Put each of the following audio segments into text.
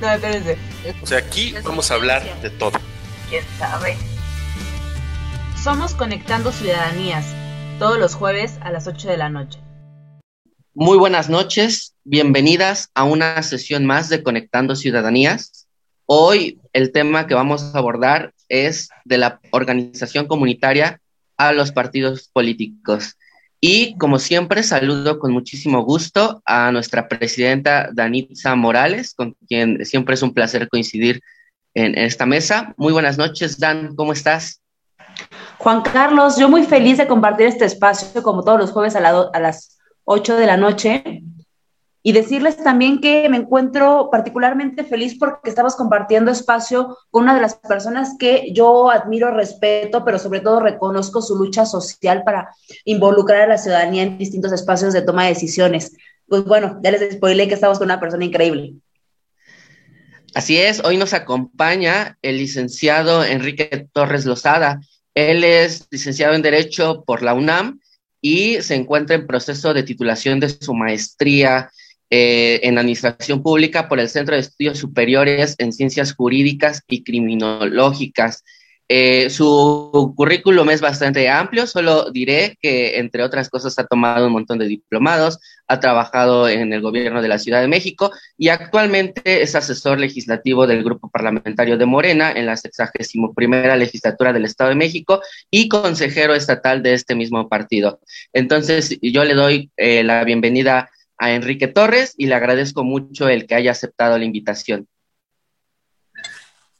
No, espérense. O sea, aquí vamos a hablar de todo. ¿Quién sabe? Somos Conectando Ciudadanías, todos los jueves a las 8 de la noche. Muy buenas noches, bienvenidas a una sesión más de Conectando Ciudadanías. Hoy el tema que vamos a abordar es de la organización comunitaria a los partidos políticos. Y como siempre, saludo con muchísimo gusto a nuestra presidenta Danitza Morales, con quien siempre es un placer coincidir en, esta mesa. Muy buenas noches, Dan, ¿cómo estás? Juan Carlos, yo muy feliz de compartir este espacio como todos los jueves a, a las 8 de la noche y decirles también que me encuentro particularmente feliz porque estamos compartiendo espacio con una de las personas que yo admiro, respeto, pero sobre todo reconozco su lucha social para involucrar a la ciudadanía en distintos espacios de toma de decisiones. Pues bueno, ya les spoilé que estamos con una persona increíble. Así es, hoy nos acompaña el licenciado Enrique Torres Lozada. Él es licenciado en Derecho por la UNAM y se encuentra en proceso de titulación de su maestría eh, en Administración Pública por el Centro de Estudios Superiores en Ciencias Jurídicas y Criminológicas. Eh, su currículum es bastante amplio, solo diré que, entre otras cosas, ha tomado un montón de diplomados, ha trabajado en el gobierno de la Ciudad de México y actualmente es asesor legislativo del Grupo Parlamentario de Morena en la 61 primera legislatura del Estado de México y consejero estatal de este mismo partido. Entonces, yo le doy eh, la bienvenida a Enrique Torres y le agradezco mucho el que haya aceptado la invitación.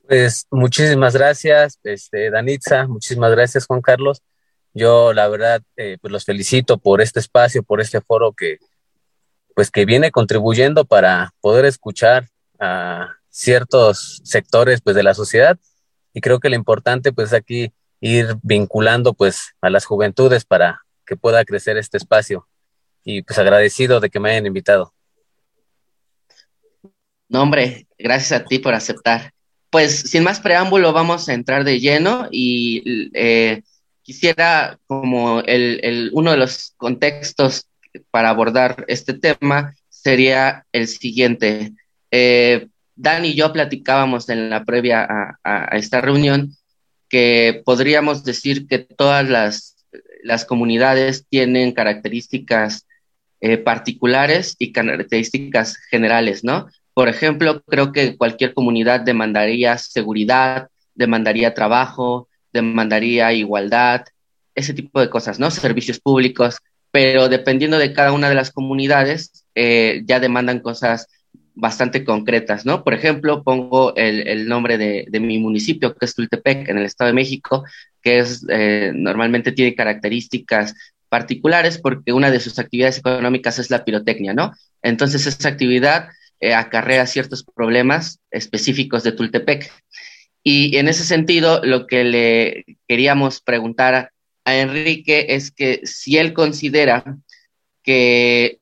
Pues muchísimas gracias, este, Danitza, muchísimas gracias, Juan Carlos. Yo, la verdad, eh, pues los felicito por este espacio, por este foro que, pues que viene contribuyendo para poder escuchar a ciertos sectores, pues de la sociedad. Y creo que lo importante, pues aquí ir vinculando, pues a las juventudes para que pueda crecer este espacio y pues agradecido de que me hayan invitado. No, hombre, gracias a ti por aceptar. Pues sin más preámbulo, vamos a entrar de lleno y eh, quisiera como el, uno de los contextos para abordar este tema sería el siguiente. Eh, Dan y yo platicábamos en la previa a esta reunión que podríamos decir que todas las las comunidades tienen características eh, particulares y características generales, ¿no? Por ejemplo, creo que cualquier comunidad demandaría seguridad, demandaría trabajo, demandaría igualdad, ese tipo de cosas, ¿no? Servicios públicos, pero dependiendo de cada una de las comunidades, eh, ya demandan cosas bastante concretas, ¿no? Por ejemplo, pongo el, nombre de, mi municipio, que es Tultepec, en el Estado de México, que es, eh, normalmente tiene características particulares porque una de sus actividades económicas es la pirotecnia, ¿no? Entonces, esa actividad eh, acarrea ciertos problemas específicos de Tultepec. Y en ese sentido, lo que le queríamos preguntar a Enrique es que si él considera que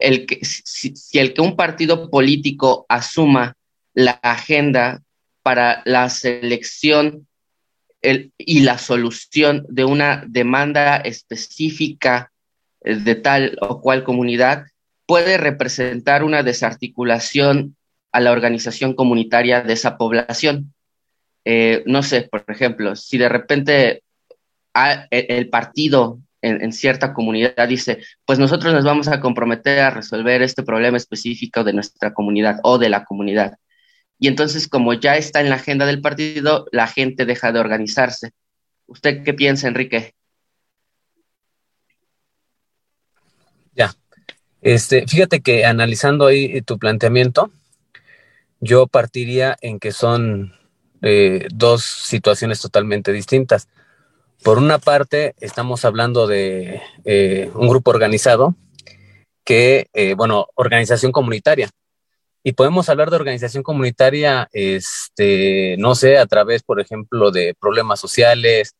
el que, si, el que un partido político asuma la agenda para la selección y la solución de una demanda específica eh, de tal o cual comunidad puede representar una desarticulación a la organización comunitaria de esa población. Eh, no sé, por ejemplo, si de repente el partido en, cierta comunidad dice, pues nosotros nos vamos a comprometer a resolver este problema específico de nuestra comunidad o de la comunidad. Y entonces, como ya está en la agenda del partido, la gente deja de organizarse. ¿Usted qué piensa, Enrique? Ya. Este, fíjate que analizando ahí tu planteamiento, yo partiría en que son eh, dos situaciones totalmente distintas. Por una parte, estamos hablando de eh, un grupo organizado que, eh, bueno, organización comunitaria, Y podemos hablar de organización comunitaria, este, no sé, a través, por ejemplo, de problemas sociales,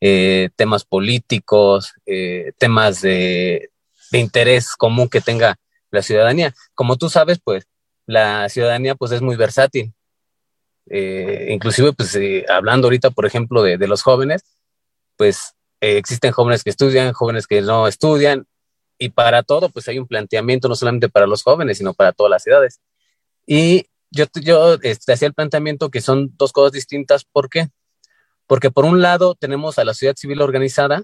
eh, temas políticos, eh, temas de, interés común que tenga la ciudadanía. Como tú sabes, pues la ciudadanía pues es muy versátil. Eh, inclusive, pues eh, hablando ahorita, por ejemplo, de, de los jóvenes, pues existen jóvenes que estudian, jóvenes que no estudian, y para todo, pues hay un planteamiento no solamente para los jóvenes, sino para todas las edades. Y yo, yo este, hacía el planteamiento que son dos cosas distintas. ¿Por qué? Porque por un lado tenemos a la sociedad civil organizada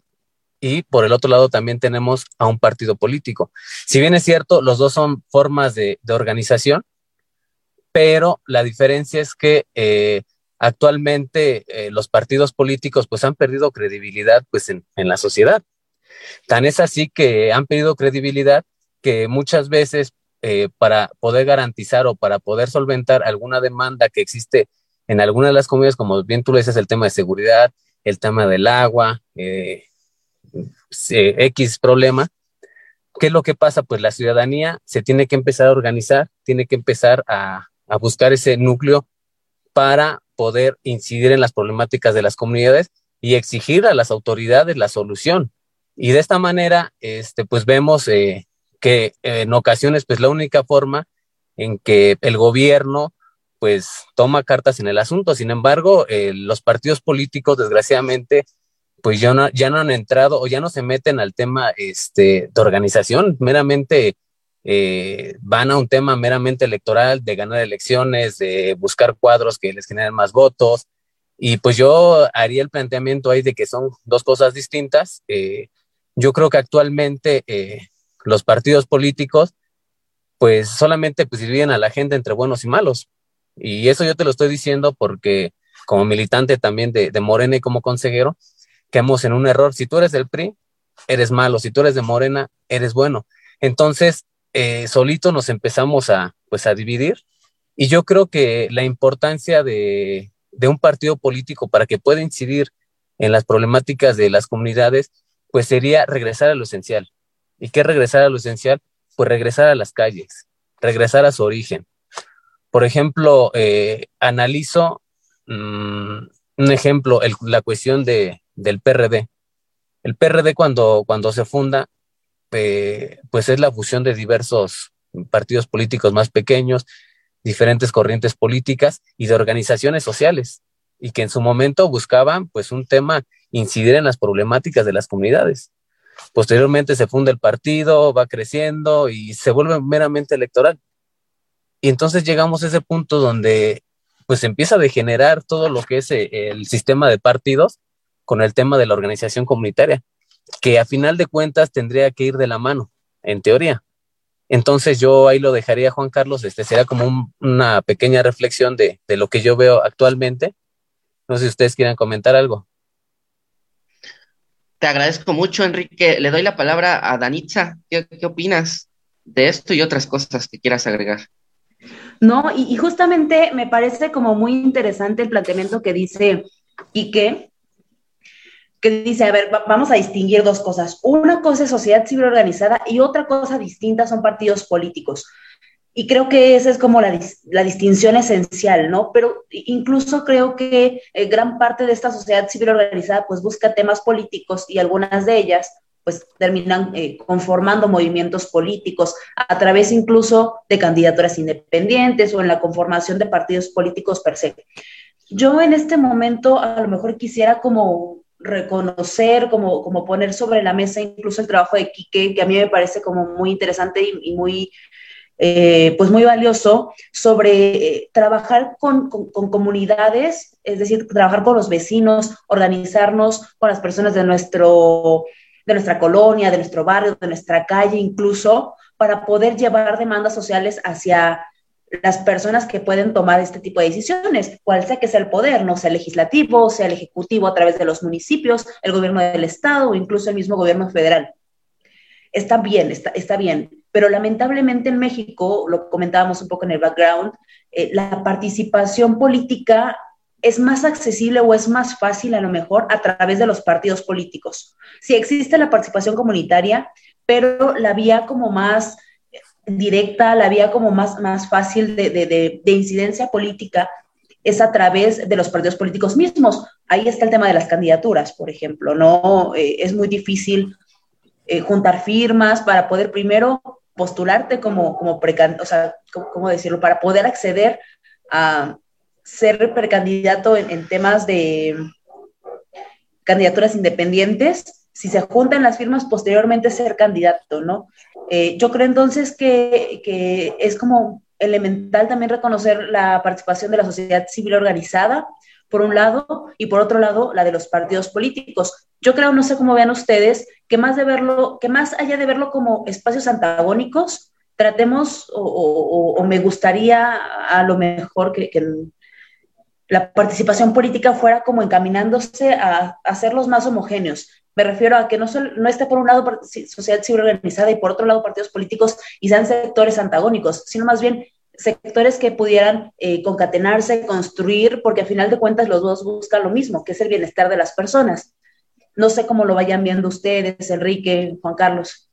y por el otro lado también tenemos a un partido político. Si bien es cierto, los dos son formas de, de organización, pero la diferencia es que eh, actualmente eh, los partidos políticos pues han perdido credibilidad pues en, en, la sociedad. Tan es así que han perdido credibilidad que muchas veces eh, para poder garantizar o para poder solventar alguna demanda que existe en alguna de las comunidades, como bien tú le dices, el tema de seguridad, el tema del agua, eh, X problema, ¿qué es lo que pasa? Pues la ciudadanía se tiene que empezar a organizar, tiene que empezar a, a buscar ese núcleo para poder incidir en las problemáticas de las comunidades y exigir a las autoridades la solución. Y de esta manera, este, pues vemos eh, que en ocasiones, pues la única forma en que el gobierno, pues toma cartas en el asunto. Sin embargo, eh, los partidos políticos, desgraciadamente, pues ya no, ya no han entrado o ya no se meten al tema este, de organización, meramente eh, van a un tema meramente electoral, de ganar elecciones, de buscar cuadros que les generen más votos. Y pues yo haría el planteamiento ahí de que son dos cosas distintas. Eh, yo creo que actualmente eh, los partidos políticos pues solamente pues dividen a la gente entre buenos y malos. Y eso yo te lo estoy diciendo porque como militante también de, de Morena y como consejero, quedamos en un error. Si tú eres del PRI, eres malo. Si tú eres de Morena, eres bueno. Entonces, eh, solito nos empezamos a, pues, a dividir. Y yo creo que la importancia de, de un partido político para que pueda incidir en las problemáticas de las comunidades, pues sería regresar a lo esencial. ¿Y qué regresar a lo esencial? Pues regresar a las calles, regresar a su origen. Por ejemplo, eh, analizo mmm, un ejemplo, la cuestión de, del PRD. El PRD cuando, cuando se funda, eh, pues es la fusión de diversos partidos políticos más pequeños, diferentes corrientes políticas y de organizaciones sociales, y que en su momento buscaban pues un tema, incidir en las problemáticas de las comunidades. Posteriormente se funda el partido, va creciendo y se vuelve meramente electoral. Y entonces llegamos a ese punto donde pues empieza a degenerar todo lo que es eh, el sistema de partidos con el tema de la organización comunitaria que a final de cuentas tendría que ir de la mano, en teoría. Entonces yo ahí lo dejaría, Juan Carlos, este será como un, una pequeña reflexión de, de, lo que yo veo actualmente. No sé si ustedes quieran comentar algo. Te agradezco mucho, Enrique. Le doy la palabra a Danitza. ¿Qué, opinas de esto y otras cosas que quieras agregar? No, y, y, justamente me parece como muy interesante el planteamiento que dice Quique, que dice, a ver, vamos a distinguir dos cosas. Una cosa es sociedad civil organizada y otra cosa distinta son partidos políticos. Y creo que esa es como la, la distinción esencial, ¿no? Pero incluso creo que eh, gran parte de esta sociedad civil organizada pues busca temas políticos y algunas de ellas pues terminan eh, conformando movimientos políticos a través incluso de candidaturas independientes o en la conformación de partidos políticos per se. Yo en este momento a lo mejor quisiera como reconocer, como, como poner sobre la mesa incluso el trabajo de Quique, que a mí me parece como muy interesante y, y muy, eh, pues muy valioso, sobre eh, trabajar con, comunidades, es decir, trabajar con los vecinos, organizarnos con las personas de, nuestro, de nuestra colonia, de nuestro barrio, de nuestra calle incluso, para poder llevar demandas sociales hacia las personas que pueden tomar este tipo de decisiones, cual sea que sea el poder, no sea el legislativo, sea el ejecutivo a través de los municipios, el gobierno del estado o incluso el mismo gobierno federal. Está bien, está, está bien, pero lamentablemente en México, lo comentábamos un poco en el background, eh, la participación política es más accesible o es más fácil a lo mejor a través de los partidos políticos. Sí existe la participación comunitaria, pero la vía como más directa, la vía como más, más fácil de, de, de, incidencia política es a través de los partidos políticos mismos. Ahí está el tema de las candidaturas, por ejemplo, ¿no? Eh, es muy difícil eh, juntar firmas para poder primero postularte como, como o sea, ¿cómo decirlo? Para poder acceder a ser precandidato en, en temas de candidaturas independientes, si se juntan las firmas, posteriormente ser candidato, ¿no? Eh, yo creo entonces que, que, es como elemental también reconocer la participación de la sociedad civil organizada, por un lado, y por otro lado, la de los partidos políticos. Yo creo, no sé cómo vean ustedes, que más, de verlo, que más allá de verlo como espacios antagónicos, tratemos, o, me gustaría a lo mejor que, la participación política fuera como encaminándose a, hacerlos más homogéneos. Me refiero a que no, no esté por un lado sociedad civil organizada y por otro lado partidos políticos y sean sectores antagónicos, sino más bien sectores que pudieran eh, concatenarse, construir, porque a final de cuentas los dos buscan lo mismo, que es el bienestar de las personas. No sé cómo lo vayan viendo ustedes, Enrique, Juan Carlos.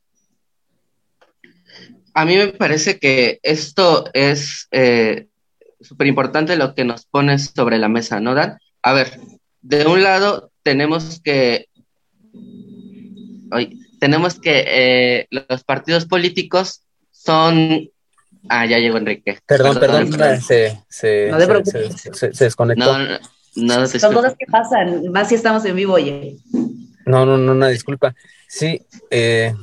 A mí me parece que esto es eh, súper importante lo que nos pones sobre la mesa, ¿no, Dan? A ver, de un lado tenemos que hoy tenemos que eh, los partidos políticos son ah ya llegó Enrique perdón perdón, perdón. Se, se, no se, se, se, desconectó no, no, son cosas que pasan más si estamos en vivo oye no no no una disculpa sí eh,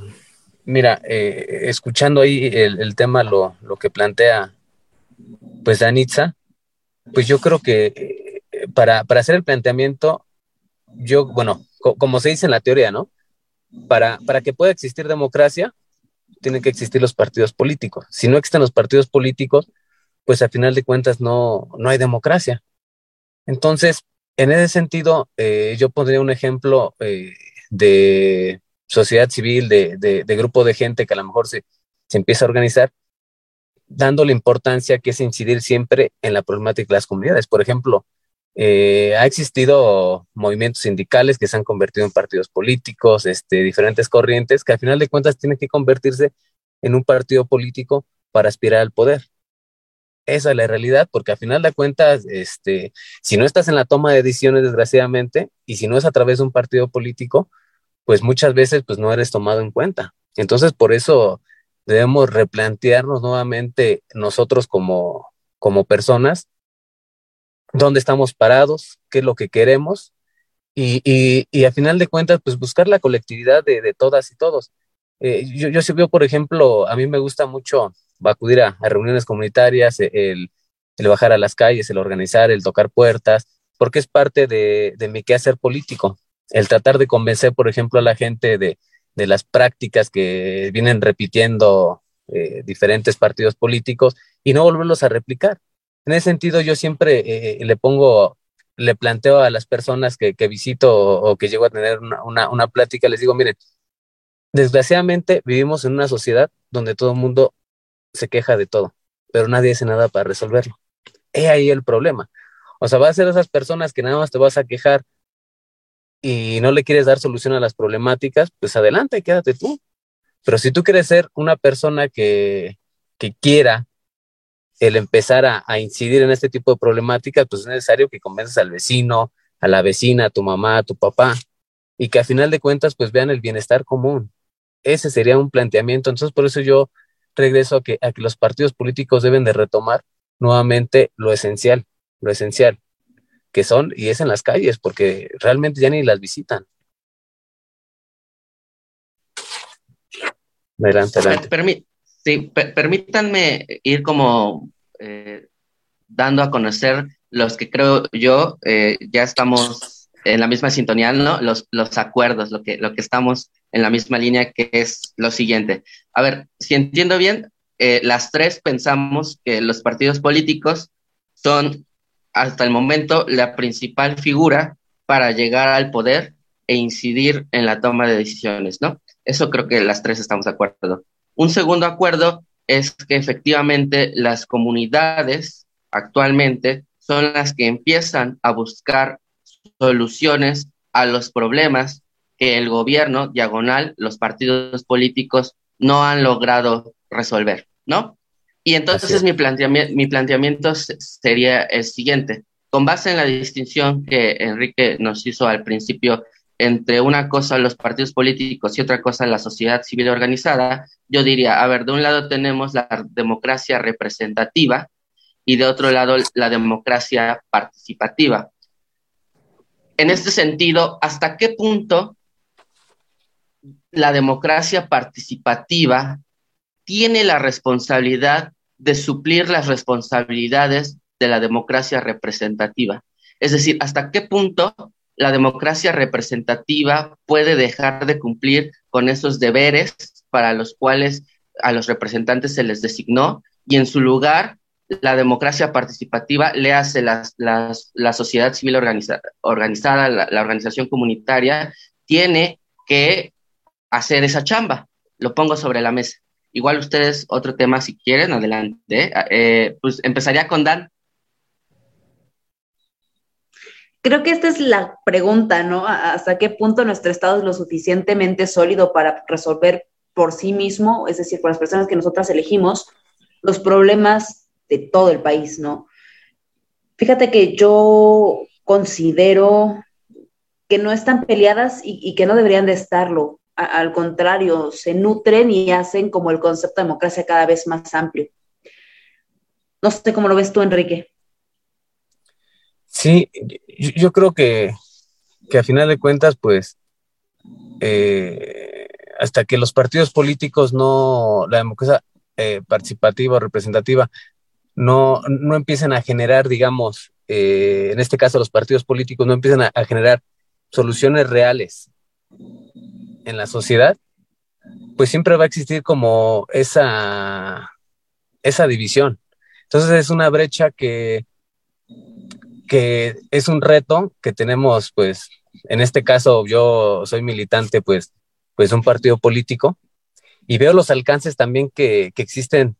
mira eh, escuchando ahí el, el, tema lo, lo que plantea pues Danitza pues yo creo que eh, para, para hacer el planteamiento yo bueno co como se dice en la teoría no para, para que pueda existir democracia, tienen que existir los partidos políticos. Si no existen los partidos políticos, pues a final de cuentas no, no hay democracia. Entonces, en ese sentido, eh, yo pondría un ejemplo eh, de sociedad civil, de, de, de, grupo de gente que a lo mejor se, empieza a organizar, dándole importancia que es incidir siempre en la problemática de las comunidades. Por ejemplo, eh, ha existido movimientos sindicales que se han convertido en partidos políticos, este, diferentes corrientes que al final de cuentas tienen que convertirse en un partido político para aspirar al poder. Esa es la realidad, porque al final de cuentas, este, si no estás en la toma de decisiones, desgraciadamente, y si no es a través de un partido político, pues muchas veces pues no eres tomado en cuenta. Entonces, por eso debemos replantearnos nuevamente nosotros como, como personas dónde estamos parados, qué es lo que queremos y, y, y a final de cuentas, pues buscar la colectividad de, de todas y todos. Eh, yo, yo sí veo, por ejemplo, a mí me gusta mucho acudir a, a reuniones comunitarias, el, el, bajar a las calles, el organizar, el tocar puertas, porque es parte de, de mi quehacer político. El tratar de convencer, por ejemplo, a la gente de, de las prácticas que vienen repitiendo eh, diferentes partidos políticos y no volverlos a replicar. En ese sentido, yo siempre eh, le pongo, le planteo a las personas que, que visito o, o, que llego a tener una, una, una, plática, les digo, miren, desgraciadamente vivimos en una sociedad donde todo el mundo se queja de todo, pero nadie hace nada para resolverlo. He ahí el problema. O sea, va a ser esas personas que nada más te vas a quejar y no le quieres dar solución a las problemáticas, pues adelante, quédate tú. Pero si tú quieres ser una persona que, que quiera el empezar a, a, incidir en este tipo de problemáticas, pues es necesario que convences al vecino, a la vecina, a tu mamá, a tu papá, y que a final de cuentas pues vean el bienestar común. Ese sería un planteamiento. Entonces, por eso yo regreso a que, a que los partidos políticos deben de retomar nuevamente lo esencial, lo esencial, que son, y es en las calles, porque realmente ya ni las visitan. Adelante, adelante. Permí Sí, per permítanme ir como eh, dando a conocer los que creo yo eh, ya estamos en la misma sintonía, ¿no? Los, acuerdos, lo que, lo que estamos en la misma línea, que es lo siguiente. A ver, si entiendo bien, eh, las tres pensamos que los partidos políticos son hasta el momento la principal figura para llegar al poder e incidir en la toma de decisiones, ¿no? Eso creo que las tres estamos de acuerdo. Un segundo acuerdo es que efectivamente las comunidades actualmente son las que empiezan a buscar soluciones a los problemas que el gobierno diagonal, los partidos políticos no han logrado resolver. ¿no? Y entonces mi planteamiento, mi planteamiento sería el siguiente. Con base en la distinción que Enrique nos hizo al principio entre una cosa los partidos políticos y otra cosa la sociedad civil organizada, yo diría, a ver, de un lado tenemos la democracia representativa y de otro lado la democracia participativa. En este sentido, ¿hasta qué punto la democracia participativa tiene la responsabilidad de suplir las responsabilidades de la democracia representativa? Es decir, ¿hasta qué punto la democracia representativa puede dejar de cumplir con esos deberes para los cuales a los representantes se les designó y en su lugar la democracia participativa le hace las, la sociedad civil organizada, la, organización comunitaria, tiene que hacer esa chamba. Lo pongo sobre la mesa. Igual ustedes, otro tema si quieren, adelante. Eh, pues empezaría con Dan. Creo que esta es la pregunta, ¿no? ¿Hasta qué punto nuestro Estado es lo suficientemente sólido para resolver por sí mismo, es decir, por las personas que nosotras elegimos, los problemas de todo el país, ¿no? Fíjate que yo considero que no están peleadas y, que no deberían de estarlo. al contrario, se nutren y hacen como el concepto de democracia cada vez más amplio. No sé cómo lo ves tú, Enrique. Sí, yo, creo que, que, a final de cuentas, pues, eh, hasta que los partidos políticos no, la democracia eh, participativa o representativa, no, no empiecen a generar, digamos, eh, en este caso los partidos políticos no empiezan a, generar soluciones reales en la sociedad, pues siempre va a existir como esa, esa división. Entonces es una brecha que, que es un reto que tenemos, pues, en este caso yo soy militante, pues, pues un partido político y veo los alcances también que, que existen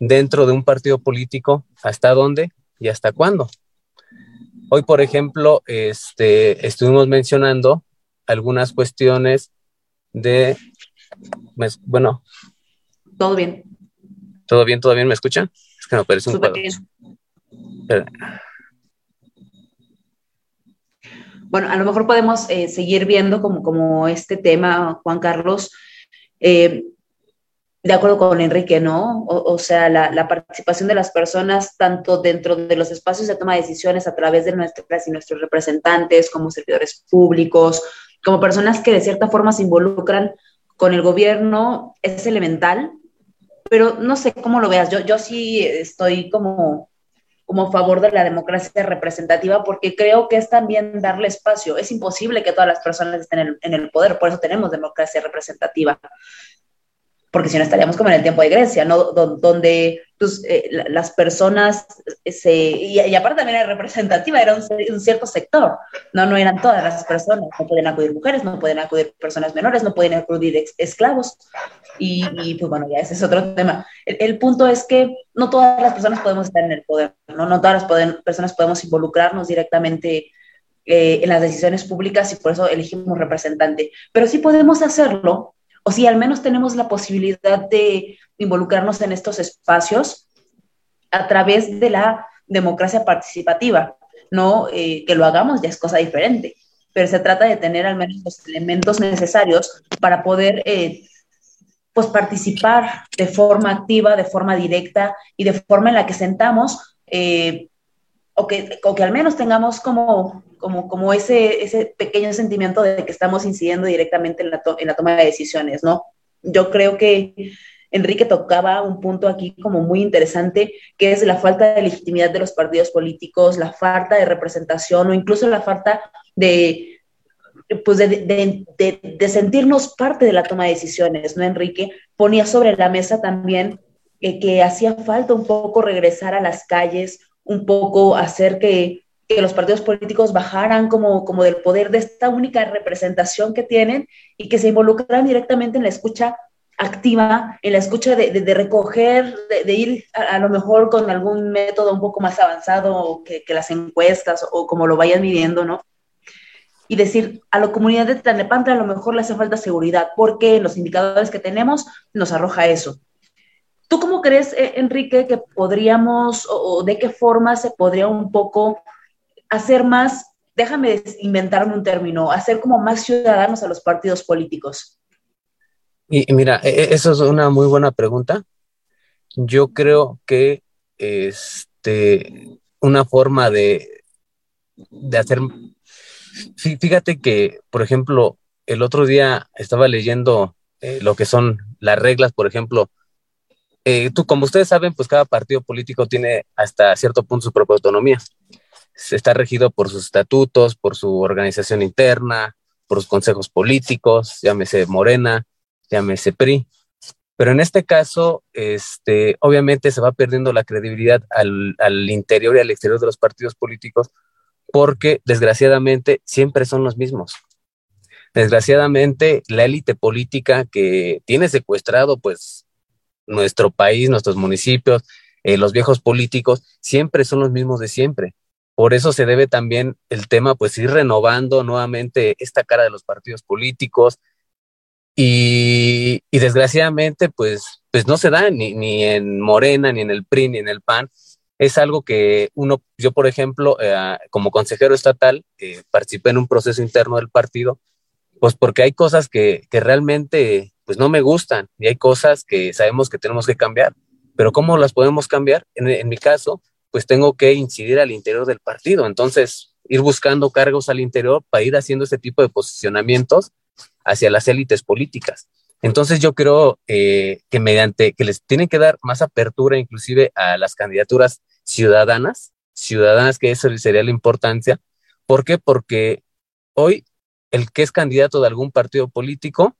dentro de un partido político, hasta dónde y hasta cuándo. Hoy, por ejemplo, este, estuvimos mencionando algunas cuestiones de, bueno. Todo bien. ¿Todo bien? ¿Todo bien? ¿Me escuchan? Es que me parece un cuadro. Bueno, a lo mejor podemos eh, seguir viendo como, como este tema, Juan Carlos, eh, de acuerdo con Enrique, ¿no? O, sea, la, participación de las personas tanto dentro de los espacios de toma de decisiones a través de nuestras y nuestros representantes, como servidores públicos, como personas que de cierta forma se involucran con el gobierno, es elemental, pero no sé cómo lo veas. Yo, yo sí estoy como como a favor de la democracia representativa porque creo que es también darle espacio. Es imposible que todas las personas estén en el, poder, por eso tenemos democracia representativa porque si no estaríamos como en el tiempo de Grecia, ¿no? donde pues, eh, las personas se... Y, aparte también era representativa, era un, cierto sector, ¿no? No eran todas las personas, no pueden acudir mujeres, no pueden acudir personas menores, no pueden acudir esclavos, y, pues bueno, ya ese es otro tema. El, punto es que no todas las personas podemos estar en el poder, ¿no? No todas las personas podemos involucrarnos directamente eh, en las decisiones públicas y por eso elegimos representante, pero sí podemos hacerlo o si al menos tenemos la posibilidad de involucrarnos en estos espacios a través de la democracia participativa, no eh, que lo hagamos ya es cosa diferente, pero se trata de tener al menos los elementos necesarios para poder eh, pues participar de forma activa, de forma directa y de forma en la que sentamos eh, o, que, o que al menos tengamos como como, como ese, ese pequeño sentimiento de que estamos incidiendo directamente en la, en la toma de decisiones, ¿no? Yo creo que Enrique tocaba un punto aquí como muy interesante, que es la falta de legitimidad de los partidos políticos, la falta de representación o incluso la falta de, pues de, de, de, sentirnos parte de la toma de decisiones, ¿no, Enrique? Ponía sobre la mesa también eh, que hacía falta un poco regresar a las calles, un poco hacer que que los partidos políticos bajaran como, como del poder de esta única representación que tienen y que se involucran directamente en la escucha activa, en la escucha de, de, recoger, de, ir a, lo mejor con algún método un poco más avanzado que, que, las encuestas o como lo vayan midiendo, ¿no? Y decir, a la comunidad de Tlalnepantla a lo mejor le hace falta seguridad, porque los indicadores que tenemos nos arroja eso. ¿Tú cómo crees, eh, Enrique, que podríamos o, de qué forma se podría un poco hacer más, déjame inventarme un término, hacer como más ciudadanos a los partidos políticos? Y, mira, e, e, eso es una muy buena pregunta. Yo creo que este, una forma de, de hacer... Fíjate que, por ejemplo, el otro día estaba leyendo eh, lo que son las reglas, por ejemplo, eh, tú, como ustedes saben, pues cada partido político tiene hasta cierto punto su propia autonomía. Está regido por sus estatutos, por su organización interna, por los consejos políticos, llámese Morena, llámese PRI. Pero en este caso, este, obviamente se va perdiendo la credibilidad al interior y al exterior de los partidos políticos porque desgraciadamente siempre son los mismos. Desgraciadamente, la élite política que tiene secuestrado pues nuestro país, nuestros municipios, eh, los viejos políticos, siempre son los mismos de siempre. Por eso se debe también el tema, pues ir renovando nuevamente esta cara de los partidos políticos. Y, desgraciadamente, pues, pues no se da ni, ni, en Morena, ni en el PRI, ni en el PAN. Es algo que uno, yo por ejemplo, eh, como consejero estatal, participé en un proceso interno del partido, pues porque hay cosas que, que realmente pues no me gustan y hay cosas que sabemos que tenemos que cambiar, pero ¿cómo las podemos cambiar? En, mi caso, pues tengo que incidir al interior del partido, entonces ir buscando cargos al interior para ir haciendo este tipo de posicionamientos hacia las élites políticas. Entonces yo creo eh, que mediante que les tienen que dar más apertura inclusive a las candidaturas ciudadanas, ciudadanas que eso sería la importancia. ¿Por qué? Porque hoy el que es candidato de algún partido político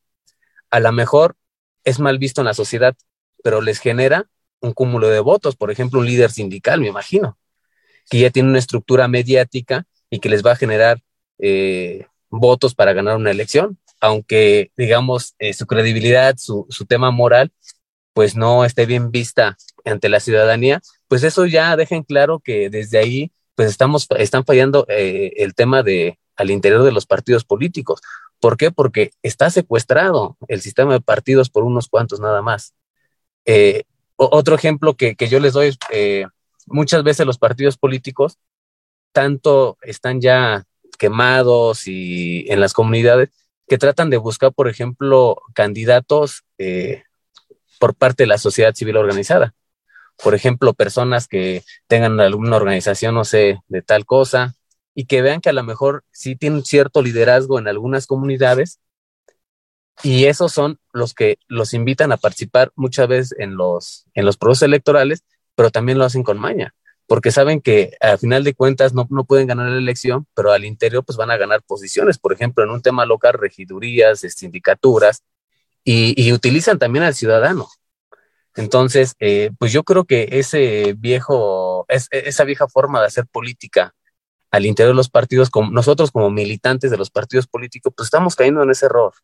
a lo mejor es mal visto en la sociedad, pero les genera un cúmulo de votos, por ejemplo, un líder sindical, me imagino, que ya tiene una estructura mediática y que les va a generar eh, votos para ganar una elección, aunque, digamos, eh, su credibilidad, su, tema moral, pues no esté bien vista ante la ciudadanía, pues eso ya deja en claro que desde ahí, pues estamos, están fallando eh, el tema de al interior de los partidos políticos, ¿Por qué? Porque está secuestrado el sistema de partidos por unos cuantos nada más. Eh, otro ejemplo que, yo les doy eh, muchas veces los partidos políticos tanto están ya quemados y en las comunidades que tratan de buscar, por ejemplo, candidatos eh, por parte de la sociedad civil organizada. Por ejemplo, personas que tengan alguna organización, no sé, de tal cosa, y que vean que a lo mejor sí tienen cierto liderazgo en algunas comunidades y esos son los que los invitan a participar muchas veces en los, en los procesos electorales, pero también lo hacen con maña, porque saben que al final de cuentas no, no pueden ganar la elección, pero al interior pues van a ganar posiciones, por ejemplo, en un tema local, regidurías, sindicaturas, y, utilizan también al ciudadano. Entonces, eh, pues yo creo que ese viejo, es, esa vieja forma de hacer política al interior de los partidos, como nosotros como militantes de los partidos políticos, pues estamos cayendo en ese error.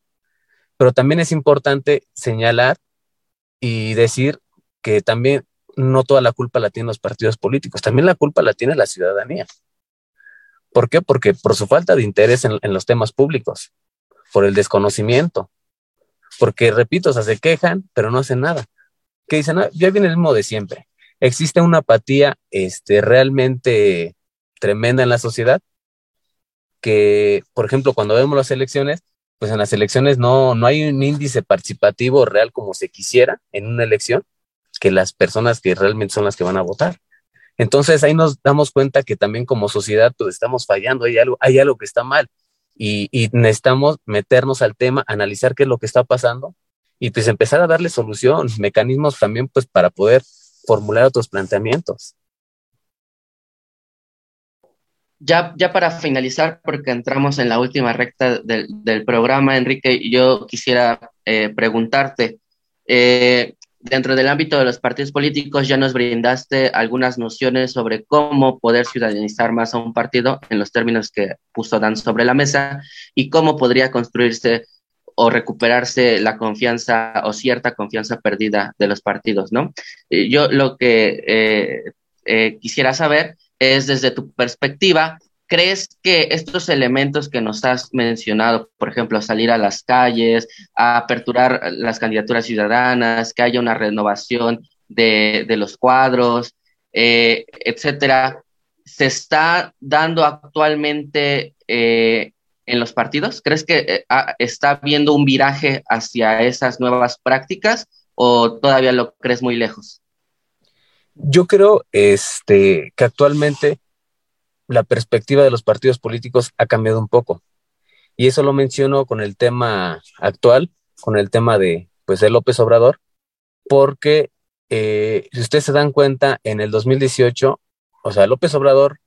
Pero también es importante señalar y decir que también no toda la culpa la tienen los partidos políticos, también la culpa la tiene la ciudadanía. ¿Por qué? Porque por su falta de interés en, los temas públicos, por el desconocimiento, porque, repito, se quejan, pero no hacen nada. Que dicen, ah, ya viene el mismo de siempre. Existe una apatía este, realmente tremenda en la sociedad, que, por ejemplo, cuando vemos las elecciones, pues en las elecciones no, no hay un índice participativo real como se quisiera en una elección, que las personas que realmente son las que van a votar. Entonces ahí nos damos cuenta que también como sociedad pues estamos fallando, hay algo, hay algo que está mal y, y necesitamos meternos al tema, analizar qué es lo que está pasando y pues empezar a darle solución, mecanismos también pues para poder formular otros planteamientos. Ya, ya para finalizar, porque entramos en la última recta del, programa, Enrique, yo quisiera eh, preguntarte, eh, dentro del ámbito de los partidos políticos ya nos brindaste algunas nociones sobre cómo poder ciudadanizar más a un partido en los términos que puso Dan sobre la mesa y cómo podría construirse o recuperarse la confianza o cierta confianza perdida de los partidos, ¿no? Eh, yo lo que quisiera saber es desde tu perspectiva, ¿crees que estos elementos que nos has mencionado, por ejemplo, salir a las calles, a aperturar las candidaturas ciudadanas, que haya una renovación de, los cuadros, eh, etcétera, ¿se está dando actualmente eh, en los partidos? ¿Crees que eh, está habiendo un viraje hacia esas nuevas prácticas o todavía lo crees muy lejos? Yo creo este, que actualmente la perspectiva de los partidos políticos ha cambiado un poco. Y eso lo menciono con el tema actual, con el tema de, pues, de López Obrador, porque eh, si ustedes se dan cuenta, en el 2018, o sea, López Obrador,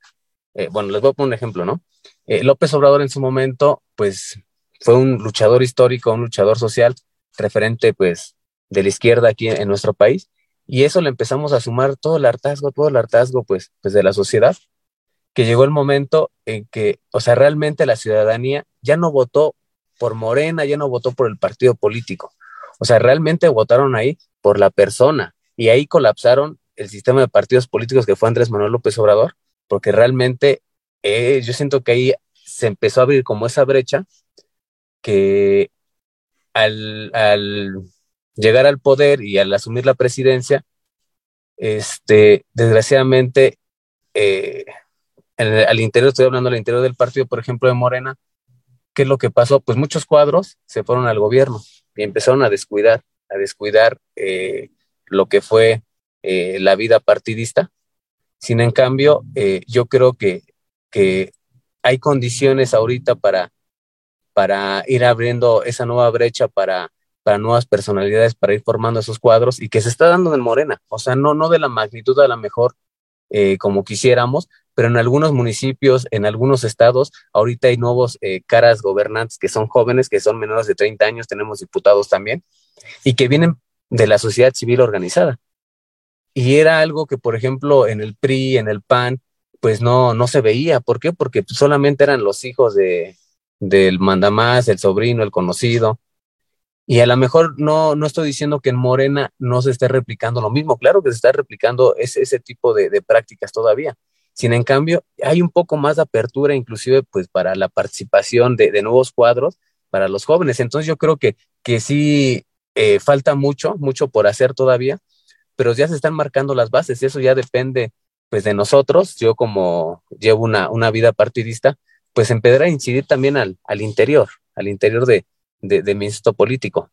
eh, bueno, les voy a poner un ejemplo, ¿no? Eh, López Obrador en su momento, pues, fue un luchador histórico, un luchador social, referente, pues, de la izquierda aquí en, nuestro país, y eso le empezamos a sumar todo el hartazgo, todo el hartazgo, pues, pues, de la sociedad, que llegó el momento en que, o sea, realmente la ciudadanía ya no votó por Morena, ya no votó por el partido político. O sea, realmente votaron ahí por la persona, y ahí colapsaron el sistema de partidos políticos que fue Andrés Manuel López Obrador, porque realmente eh, yo siento que ahí se empezó a abrir como esa brecha que al, llegar al poder y al asumir la presidencia, este, desgraciadamente, eh, al interior, estoy hablando al interior del partido, por ejemplo, de Morena, ¿qué es lo que pasó? Pues muchos cuadros se fueron al gobierno y empezaron a descuidar, a descuidar eh, lo que fue eh, la vida partidista. Sin en cambio, yo creo que, que hay condiciones ahorita para, para ir abriendo esa nueva brecha para, para nuevas personalidades, para ir formando esos cuadros y que se está dando en Morena. O sea, no, no de la magnitud a la mejor eh, como quisiéramos, pero en algunos municipios, en algunos estados, ahorita hay nuevos caras gobernantes que son jóvenes, que son menores de 30 años, tenemos diputados también, y que vienen de la sociedad civil organizada. Y era algo que, por ejemplo, en el PRI, en el PAN, pues no, no se veía. ¿Por qué? Porque solamente eran los hijos de, del mandamás, el sobrino, el conocido. Y a lo mejor no, no estoy diciendo que en Morena no se esté replicando lo mismo. Claro que se está replicando ese, ese tipo de, de prácticas todavía. Sin en cambio, hay un poco más de apertura, inclusive, pues para la participación de, de nuevos cuadros para los jóvenes. Entonces yo creo que, que sí eh, falta mucho, mucho por hacer todavía, pero ya se están marcando las bases eso ya depende pues de nosotros. Yo como llevo una, una vida partidista, pues empezar a incidir también al, al interior, al interior de, de, mi instituto político.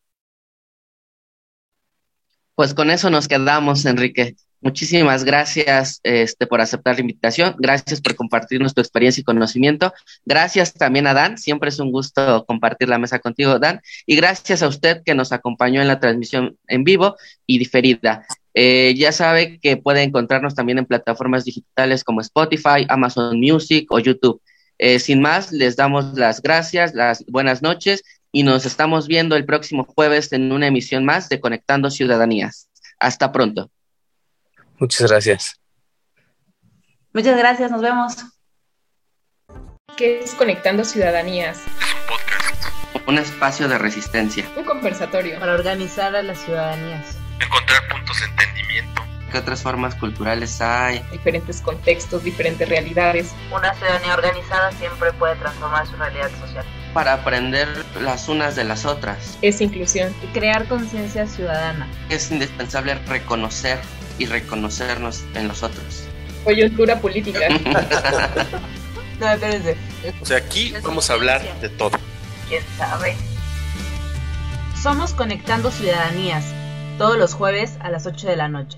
Pues con eso nos quedamos, Enrique. Muchísimas gracias este, por aceptar la invitación. Gracias por compartir nuestra experiencia y conocimiento. Gracias también a Dan. Siempre es un gusto compartir la mesa contigo, Dan. Y gracias a usted que nos acompañó en la transmisión en vivo y diferida. Eh, ya sabe que puede encontrarnos también en plataformas digitales como Spotify, Amazon Music o YouTube. Eh, sin más, les damos las gracias, las buenas noches y nos estamos viendo el próximo jueves en una emisión más de Conectando Ciudadanías. Hasta pronto. Muchas gracias. Muchas gracias, nos vemos. ¿Qué es Conectando Ciudadanías? Es un podcast. Un espacio de resistencia. Un conversatorio. Para organizar a las ciudadanías. Encontrar puntos de entendimiento. ¿Qué otras formas culturales hay? Diferentes contextos, diferentes realidades. Una ciudadanía organizada siempre puede transformar su realidad social. Para aprender las unas de las otras. Es inclusión. Y crear conciencia ciudadana. Es indispensable reconocer y reconocernos en los otros. Coyuntura política. No, espérense. O sea, aquí vamos a hablar de todo. ¿Quién sabe? Somos Conectando Ciudadanías, todos los jueves a las 8 de la noche.